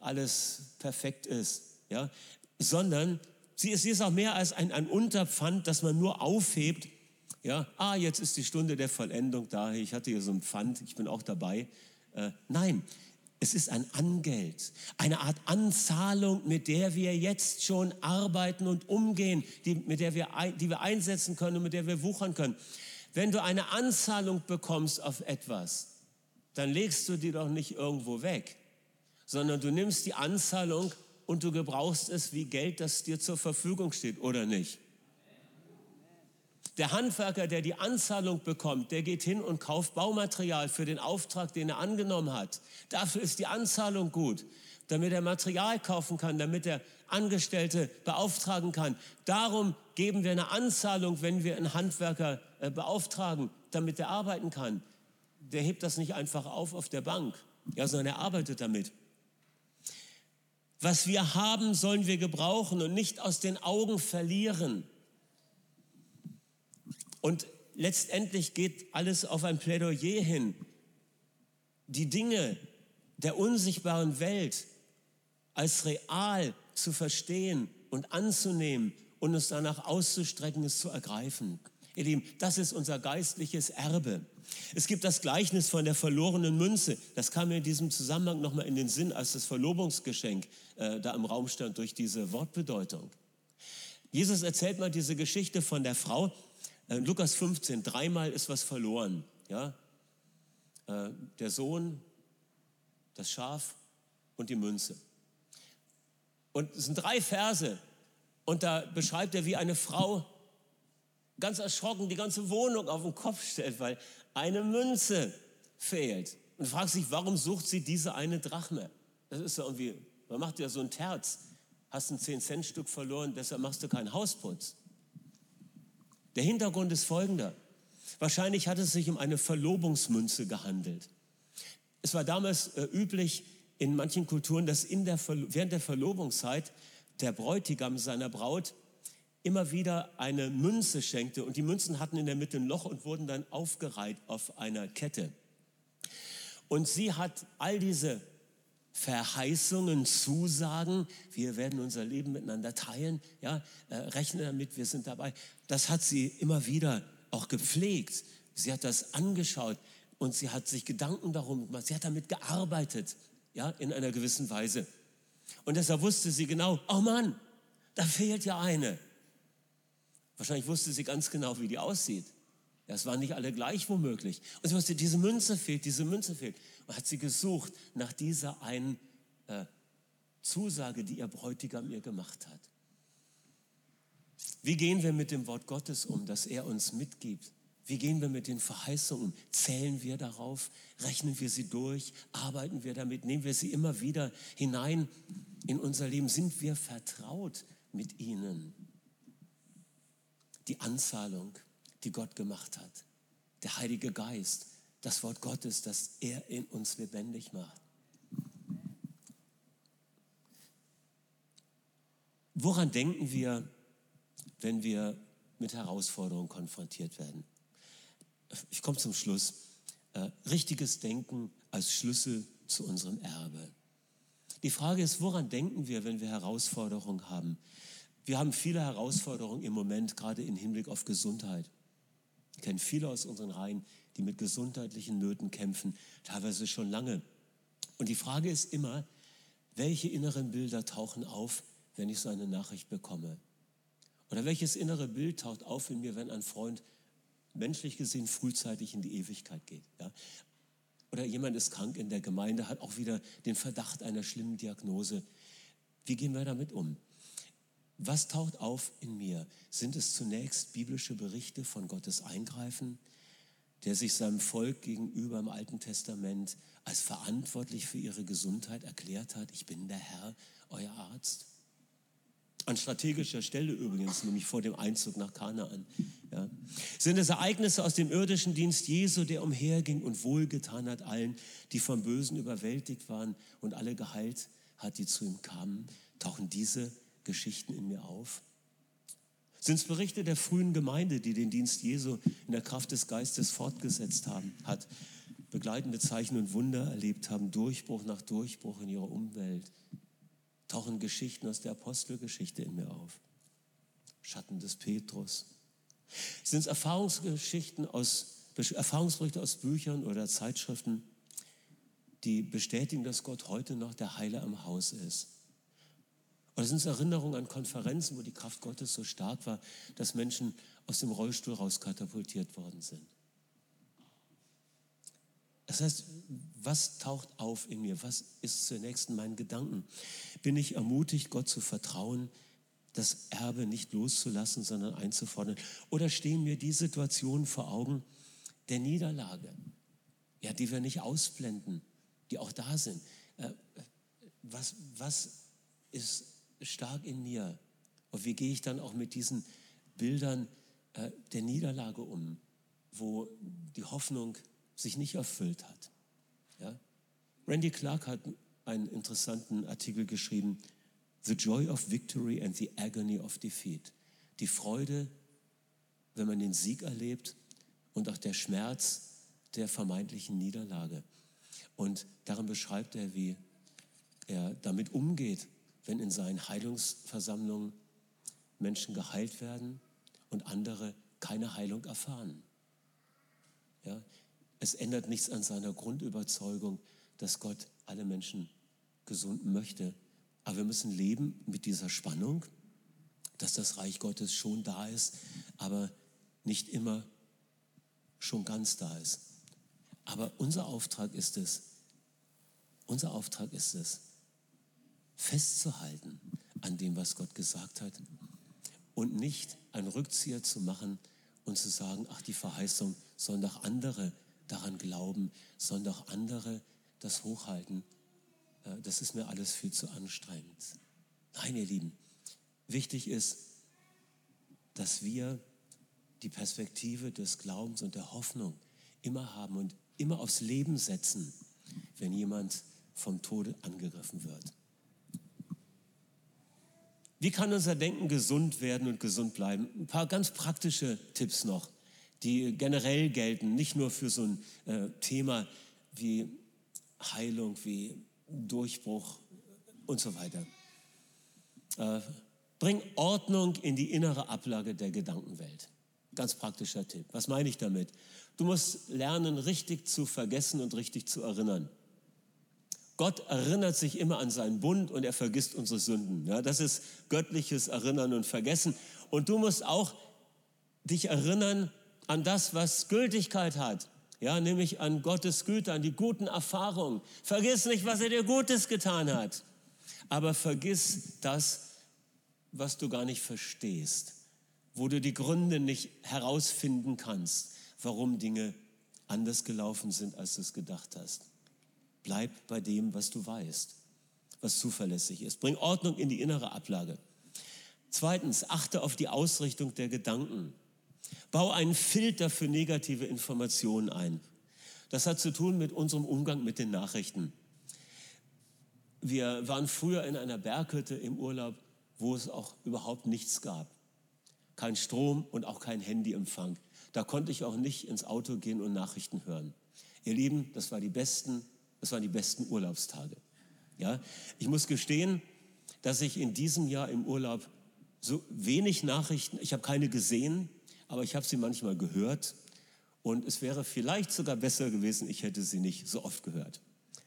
alles perfekt ist, ja, sondern sie ist, sie ist auch mehr als ein, ein Unterpfand, das man nur aufhebt. Ja, ah, jetzt ist die Stunde der Vollendung da. Ich hatte hier so ein Pfand, ich bin auch dabei. Äh, nein, es ist ein Angeld, eine Art Anzahlung, mit der wir jetzt schon arbeiten und umgehen, die, mit der wir, die wir einsetzen können und mit der wir wuchern können. Wenn du eine Anzahlung bekommst auf etwas, dann legst du die doch nicht irgendwo weg, sondern du nimmst die Anzahlung und du gebrauchst es wie Geld, das dir zur Verfügung steht, oder nicht? Der Handwerker, der die Anzahlung bekommt, der geht hin und kauft Baumaterial für den Auftrag, den er angenommen hat. Dafür ist die Anzahlung gut, damit er Material kaufen kann, damit er Angestellte beauftragen kann. Darum geben wir eine Anzahlung, wenn wir einen Handwerker äh, beauftragen, damit er arbeiten kann. Der hebt das nicht einfach auf auf der Bank, ja, sondern er arbeitet damit. Was wir haben, sollen wir gebrauchen und nicht aus den Augen verlieren. Und letztendlich geht alles auf ein Plädoyer hin. Die Dinge der unsichtbaren Welt als real zu verstehen und anzunehmen und uns danach auszustrecken, es zu ergreifen. Ihr Lieben, das ist unser geistliches Erbe. Es gibt das Gleichnis von der verlorenen Münze. Das kam mir in diesem Zusammenhang nochmal in den Sinn, als das Verlobungsgeschenk äh, da im Raum stand durch diese Wortbedeutung. Jesus erzählt mal diese Geschichte von der Frau, äh, Lukas 15, dreimal ist was verloren. Ja? Äh, der Sohn, das Schaf und die Münze. Und es sind drei Verse. Und da beschreibt er, wie eine Frau ganz erschrocken die ganze Wohnung auf den Kopf stellt, weil eine Münze fehlt. Und fragt sich, warum sucht sie diese eine Drachme? Das ist ja irgendwie, man macht ja so ein Terz. Hast ein 10-Cent-Stück verloren, deshalb machst du keinen Hausputz. Der Hintergrund ist folgender. Wahrscheinlich hat es sich um eine Verlobungsmünze gehandelt. Es war damals äh, üblich in manchen Kulturen, dass der während der Verlobungszeit der Bräutigam seiner Braut immer wieder eine Münze schenkte und die Münzen hatten in der Mitte ein Loch und wurden dann aufgereiht auf einer Kette. Und sie hat all diese Verheißungen, Zusagen, wir werden unser Leben miteinander teilen, ja, äh, rechne damit, wir sind dabei. Das hat sie immer wieder auch gepflegt. Sie hat das angeschaut und sie hat sich Gedanken darum gemacht. Sie hat damit gearbeitet, ja, in einer gewissen Weise. Und deshalb wusste sie genau, oh Mann, da fehlt ja eine. Wahrscheinlich wusste sie ganz genau, wie die aussieht. Ja, es waren nicht alle gleich womöglich. Und sie wusste, diese Münze fehlt, diese Münze fehlt. Und hat sie gesucht nach dieser einen äh, Zusage, die ihr Bräutigam ihr gemacht hat. Wie gehen wir mit dem Wort Gottes um, das er uns mitgibt? Wie gehen wir mit den Verheißungen um? Zählen wir darauf? Rechnen wir sie durch? Arbeiten wir damit? Nehmen wir sie immer wieder hinein in unser Leben? Sind wir vertraut mit ihnen? Die Anzahlung, die Gott gemacht hat. Der Heilige Geist, das Wort Gottes, das er in uns lebendig macht. Woran denken wir, wenn wir mit Herausforderungen konfrontiert werden? Ich komme zum Schluss. Äh, richtiges Denken als Schlüssel zu unserem Erbe. Die Frage ist, woran denken wir, wenn wir Herausforderungen haben? Wir haben viele Herausforderungen im Moment, gerade im Hinblick auf Gesundheit. Ich kenne viele aus unseren Reihen, die mit gesundheitlichen Nöten kämpfen, teilweise schon lange. Und die Frage ist immer, welche inneren Bilder tauchen auf, wenn ich so eine Nachricht bekomme? Oder welches innere Bild taucht auf in mir, wenn ein Freund menschlich gesehen frühzeitig in die Ewigkeit geht? Ja? Oder jemand ist krank in der Gemeinde, hat auch wieder den Verdacht einer schlimmen Diagnose. Wie gehen wir damit um? Was taucht auf in mir? Sind es zunächst biblische Berichte von Gottes Eingreifen, der sich seinem Volk gegenüber im Alten Testament als verantwortlich für ihre Gesundheit erklärt hat? Ich bin der Herr, euer Arzt. An strategischer Stelle übrigens, nämlich vor dem Einzug nach Kanaan. Ja. Sind es Ereignisse aus dem irdischen Dienst Jesu, der umherging und wohlgetan hat allen, die vom Bösen überwältigt waren und alle geheilt hat, die zu ihm kamen? Tauchen diese Geschichten in mir auf? Sind es Berichte der frühen Gemeinde, die den Dienst Jesu in der Kraft des Geistes fortgesetzt haben, hat, begleitende Zeichen und Wunder erlebt haben, Durchbruch nach Durchbruch in ihrer Umwelt, tauchen Geschichten aus der Apostelgeschichte in mir auf. Schatten des Petrus. Sind es Erfahrungsgeschichten aus, Erfahrungsberichte aus Büchern oder Zeitschriften, die bestätigen, dass Gott heute noch der Heiler im Haus ist? Oder sind es Erinnerungen an Konferenzen, wo die Kraft Gottes so stark war, dass Menschen aus dem Rollstuhl rauskatapultiert worden sind? Das heißt, was taucht auf in mir? Was ist zunächst in meinen Gedanken? Bin ich ermutigt, Gott zu vertrauen, das Erbe nicht loszulassen, sondern einzufordern? Oder stehen mir die Situationen vor Augen der Niederlage, ja, die wir nicht ausblenden, die auch da sind? Äh, was, was ist stark in mir? Und wie gehe ich dann auch mit diesen Bildern äh, der Niederlage um, wo die Hoffnung sich nicht erfüllt hat. Ja? Randy Clark hat einen interessanten Artikel geschrieben, The Joy of Victory and the Agony of Defeat. Die Freude, wenn man den Sieg erlebt und auch der Schmerz der vermeintlichen Niederlage. Und darin beschreibt er, wie er damit umgeht, wenn in seinen Heilungsversammlungen Menschen geheilt werden und andere keine Heilung erfahren. Ja, es ändert nichts an seiner Grundüberzeugung, dass Gott alle Menschen gesund möchte. Aber wir müssen leben mit dieser Spannung, dass das Reich Gottes schon da ist, aber nicht immer schon ganz da ist. Aber unser Auftrag ist es, unser Auftrag ist es, festzuhalten an dem, was Gott gesagt hat und nicht einen Rückzieher zu machen und zu sagen, ach, die Verheißung sollen doch andere daran glauben, sondern auch andere das hochhalten. Äh, das ist mir alles viel zu anstrengend. Nein, ihr Lieben, wichtig ist, dass wir die Perspektive des Glaubens und der Hoffnung immer haben und immer aufs Leben setzen, wenn jemand vom Tode angegriffen wird. Wie kann unser Denken gesund werden und gesund bleiben? Ein paar ganz praktische Tipps noch die generell gelten, nicht nur für so ein äh, Thema wie Heilung, wie Durchbruch und so weiter. Äh, bring Ordnung in die innere Ablage der Gedankenwelt. Ganz praktischer Tipp. Was meine ich damit? Du musst lernen, richtig zu vergessen und richtig zu erinnern. Gott erinnert sich immer an seinen Bund und er vergisst unsere Sünden. Ja, das ist göttliches Erinnern und Vergessen. Und du musst auch dich erinnern an das, was Gültigkeit hat. Ja, nämlich an Gottes Güte, an die guten Erfahrungen. Vergiss nicht, was er dir Gutes getan hat. Aber vergiss das, was du gar nicht verstehst, wo du die Gründe nicht herausfinden kannst, warum Dinge anders gelaufen sind, als du es gedacht hast. Bleib bei dem, was du weißt, was zuverlässig ist. Bring Ordnung in die innere Ablage. Zweitens, achte auf die Ausrichtung der Gedanken. Bau einen Filter für negative Informationen ein. Das hat zu tun mit unserem Umgang mit den Nachrichten. Wir waren früher in einer Berghütte im Urlaub, wo es auch überhaupt nichts gab. Kein Strom und auch kein Handyempfang. Da konnte ich auch nicht ins Auto gehen und Nachrichten hören. Ihr Lieben, das, war die besten, das waren die besten Urlaubstage. Ja? Ich muss gestehen, dass ich in diesem Jahr im Urlaub so wenig Nachrichten, ich habe keine gesehen, aber ich habe sie manchmal gehört und es wäre vielleicht sogar besser gewesen, ich hätte sie nicht so oft gehört.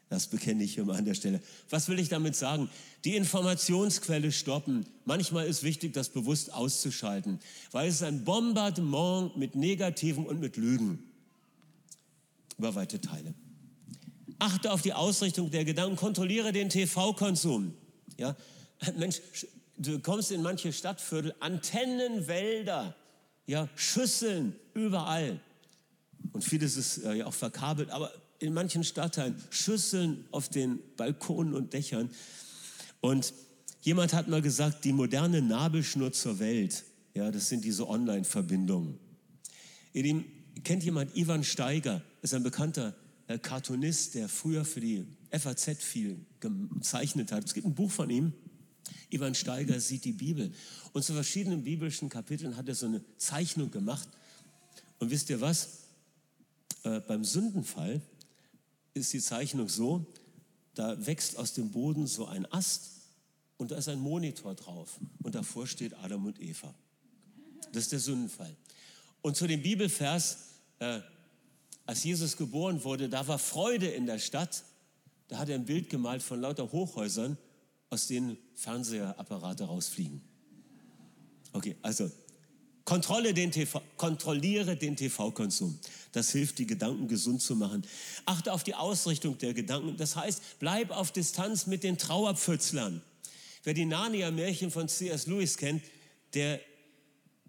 Das bekenne ich hier mal an der Stelle. Was will ich damit sagen? Die Informationsquelle stoppen. Manchmal ist wichtig, das bewusst auszuschalten, weil es ist ein Bombardement mit Negativen und mit Lügen über weite Teile. Achte auf die Ausrichtung der Gedanken, kontrolliere den TV-Konsum. Ja? Mensch, du kommst in manche Stadtviertel, Antennenwälder, ja, Schüsseln überall. Und vieles ist äh, ja auch verkabelt, aber in manchen Stadtteilen Schüsseln auf den Balkonen und Dächern. Und jemand hat mal gesagt, die moderne Nabelschnur zur Welt, ja, das sind diese Online-Verbindungen. Ihr kennt jemand Ivan Steiger, ist ein bekannter äh, Cartoonist, der früher für die FAZ viel gezeichnet hat. Es gibt ein Buch von ihm, Ivan Steiger sieht die Bibel. Und zu verschiedenen biblischen Kapiteln hat er so eine Zeichnung gemacht. Und wisst ihr was? Äh, beim Sündenfall ist die Zeichnung so, da wächst aus dem Boden so ein Ast und da ist ein Monitor drauf und davor steht Adam und Eva. Das ist der Sündenfall. Und zu dem Bibelvers, äh, als Jesus geboren wurde, da war Freude in der Stadt. Da hat er ein Bild gemalt von lauter Hochhäusern, aus denen Fernsehapparate rausfliegen. Okay, also Kontrolle den TV, kontrolliere den TV-Konsum. Das hilft, die Gedanken gesund zu machen. Achte auf die Ausrichtung der Gedanken. Das heißt, bleib auf Distanz mit den Trauerpfützlern. Wer die Narnia-Märchen von C.S. Lewis kennt, der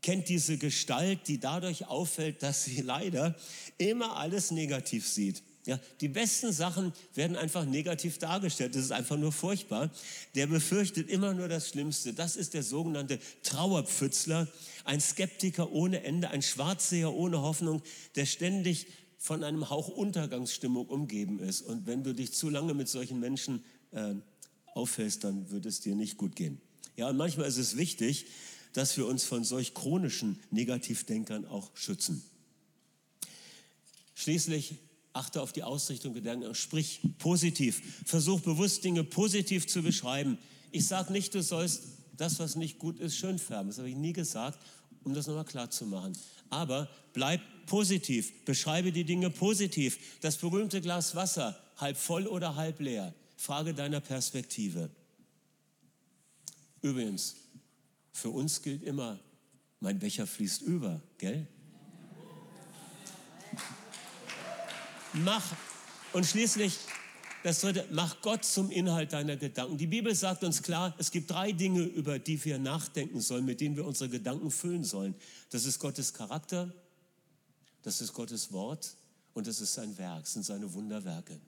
kennt diese Gestalt, die dadurch auffällt, dass sie leider immer alles negativ sieht. Ja, die besten Sachen werden einfach negativ dargestellt. Das ist einfach nur furchtbar. Der befürchtet immer nur das Schlimmste. Das ist der sogenannte Trauerpfützler, ein Skeptiker ohne Ende, ein Schwarzseher ohne Hoffnung, der ständig von einem Hauch Untergangsstimmung umgeben ist. Und wenn du dich zu lange mit solchen Menschen äh, aufhältst, dann wird es dir nicht gut gehen. Ja, und manchmal ist es wichtig, dass wir uns von solch chronischen Negativdenkern auch schützen. Schließlich achte auf die Ausrichtung Gedanken, sprich positiv. Versuch bewusst Dinge positiv zu beschreiben. Ich sage nicht, du sollst das, was nicht gut ist, schön färben. Das habe ich nie gesagt, um das nochmal klar zu machen. Aber bleib positiv. Beschreibe die Dinge positiv. Das berühmte Glas Wasser, halb voll oder halb leer. Frage deiner Perspektive. Übrigens, für uns gilt immer, mein Becher fließt über, gell? Mach, und schließlich das dritte, mach Gott zum Inhalt deiner Gedanken. Die Bibel sagt uns klar, es gibt drei Dinge, über die wir nachdenken sollen, mit denen wir unsere Gedanken füllen sollen. Das ist Gottes Charakter, das ist Gottes Wort und das ist sein Werk, sind seine Wunderwerke.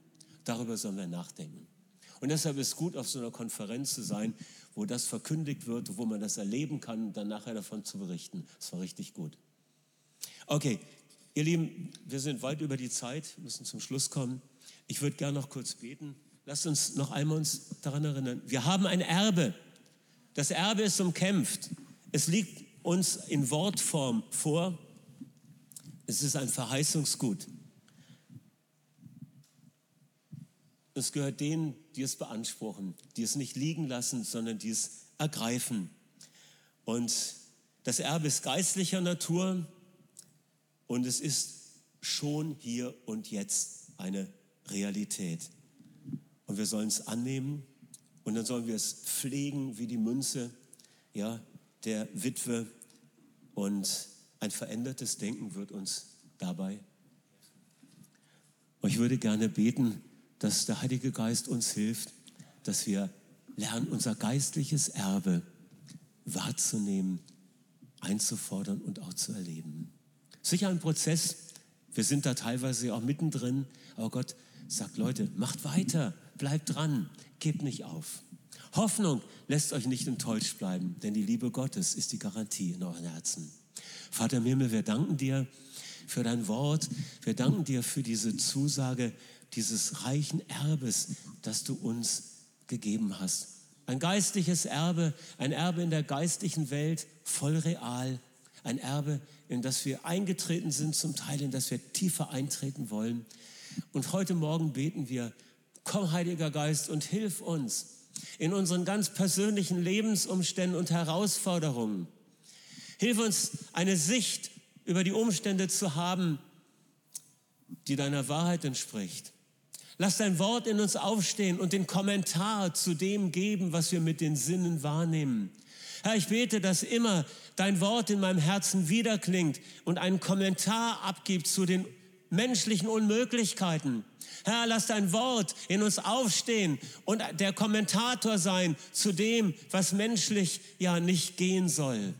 Darüber sollen wir nachdenken. Und deshalb ist es gut, auf so einer Konferenz zu sein, wo das verkündigt wird, wo man das erleben kann dann nachher davon zu berichten. Das war richtig gut. Okay, Ihr Lieben, wir sind weit über die Zeit, müssen zum Schluss kommen. Ich würde gerne noch kurz beten. Lasst uns noch einmal uns daran erinnern. Wir haben ein Erbe. Das Erbe ist umkämpft. Es liegt uns in Wortform vor. Es ist ein Verheißungsgut. Es gehört denen, die es beanspruchen, die es nicht liegen lassen, sondern die es ergreifen. Und das Erbe ist geistlicher Natur. Und es ist schon hier und jetzt eine Realität. Und wir sollen es annehmen und dann sollen wir es pflegen wie die Münze ja, der Witwe. Und ein verändertes Denken wird uns dabei. Und ich würde gerne beten, dass der Heilige Geist uns hilft, dass wir lernen, unser geistliches Erbe wahrzunehmen, einzufordern und auch zu erleben. Sicher ein Prozess. Wir sind da teilweise auch mittendrin. Aber Gott sagt, Leute, macht weiter, bleibt dran, gebt nicht auf. Hoffnung lässt euch nicht enttäuscht bleiben, denn die Liebe Gottes ist die Garantie in euren Herzen. Vater im Himmel, wir danken dir für dein Wort. Wir danken dir für diese Zusage dieses reichen Erbes, das du uns gegeben hast. Ein geistliches Erbe, ein Erbe in der geistlichen Welt, voll real, ein Erbe, in das wir eingetreten sind, zum Teil in das wir tiefer eintreten wollen. Und heute Morgen beten wir, komm Heiliger Geist und hilf uns in unseren ganz persönlichen Lebensumständen und Herausforderungen. Hilf uns, eine Sicht über die Umstände zu haben, die deiner Wahrheit entspricht. Lass dein Wort in uns aufstehen und den Kommentar zu dem geben, was wir mit den Sinnen wahrnehmen. Herr, ich bete, dass immer dein Wort in meinem Herzen wiederklingt und einen Kommentar abgibt zu den menschlichen Unmöglichkeiten. Herr, lass dein Wort in uns aufstehen und der Kommentator sein zu dem, was menschlich ja nicht gehen soll.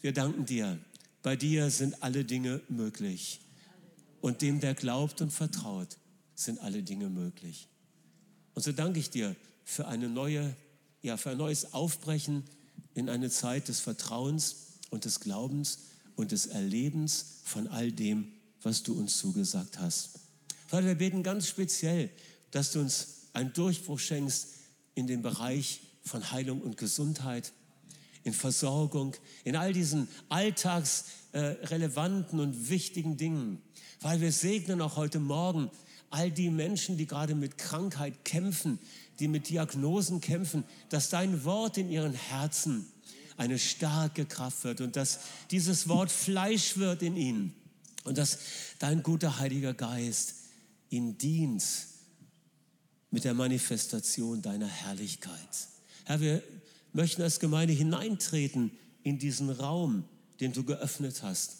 Wir danken dir. Bei dir sind alle Dinge möglich. Und dem, der glaubt und vertraut, sind alle Dinge möglich. Und so danke ich dir für eine neue, ja, für ein neues Aufbrechen in eine Zeit des Vertrauens und des Glaubens und des Erlebens von all dem, was du uns zugesagt hast. Vater, wir beten ganz speziell, dass du uns einen Durchbruch schenkst in dem Bereich von Heilung und Gesundheit, in Versorgung, in all diesen alltagsrelevanten und wichtigen Dingen. Weil wir segnen auch heute Morgen all die Menschen, die gerade mit Krankheit kämpfen, die mit Diagnosen kämpfen, dass dein Wort in ihren Herzen eine starke Kraft wird und dass dieses Wort Fleisch wird in ihnen und dass dein guter Heiliger Geist ihnen dient mit der Manifestation deiner Herrlichkeit. Herr, wir möchten als Gemeinde hineintreten in diesen Raum, den du geöffnet hast.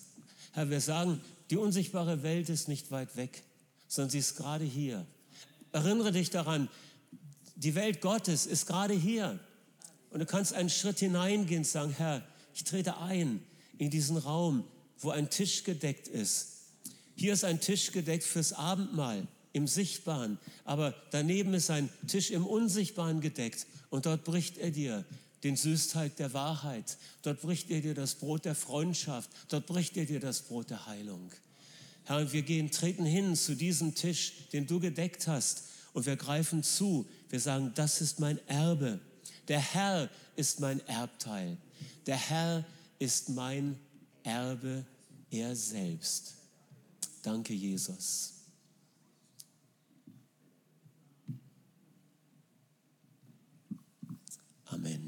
Herr, wir sagen, die unsichtbare Welt ist nicht weit weg, sondern sie ist gerade hier. Erinnere dich daran, die Welt Gottes ist gerade hier. Und du kannst einen Schritt hineingehen und sagen, Herr, ich trete ein in diesen Raum, wo ein Tisch gedeckt ist. Hier ist ein Tisch gedeckt fürs Abendmahl im Sichtbaren, aber daneben ist ein Tisch im Unsichtbaren gedeckt und dort bricht er dir den Süßteig der Wahrheit, dort bricht er dir das Brot der Freundschaft, dort bricht er dir das Brot der Heilung. Herr, wir gehen, treten hin zu diesem Tisch, den du gedeckt hast, und wir greifen zu. Wir sagen, das ist mein Erbe. Der Herr ist mein Erbteil. Der Herr ist mein Erbe, er selbst. Danke, Jesus. Amen.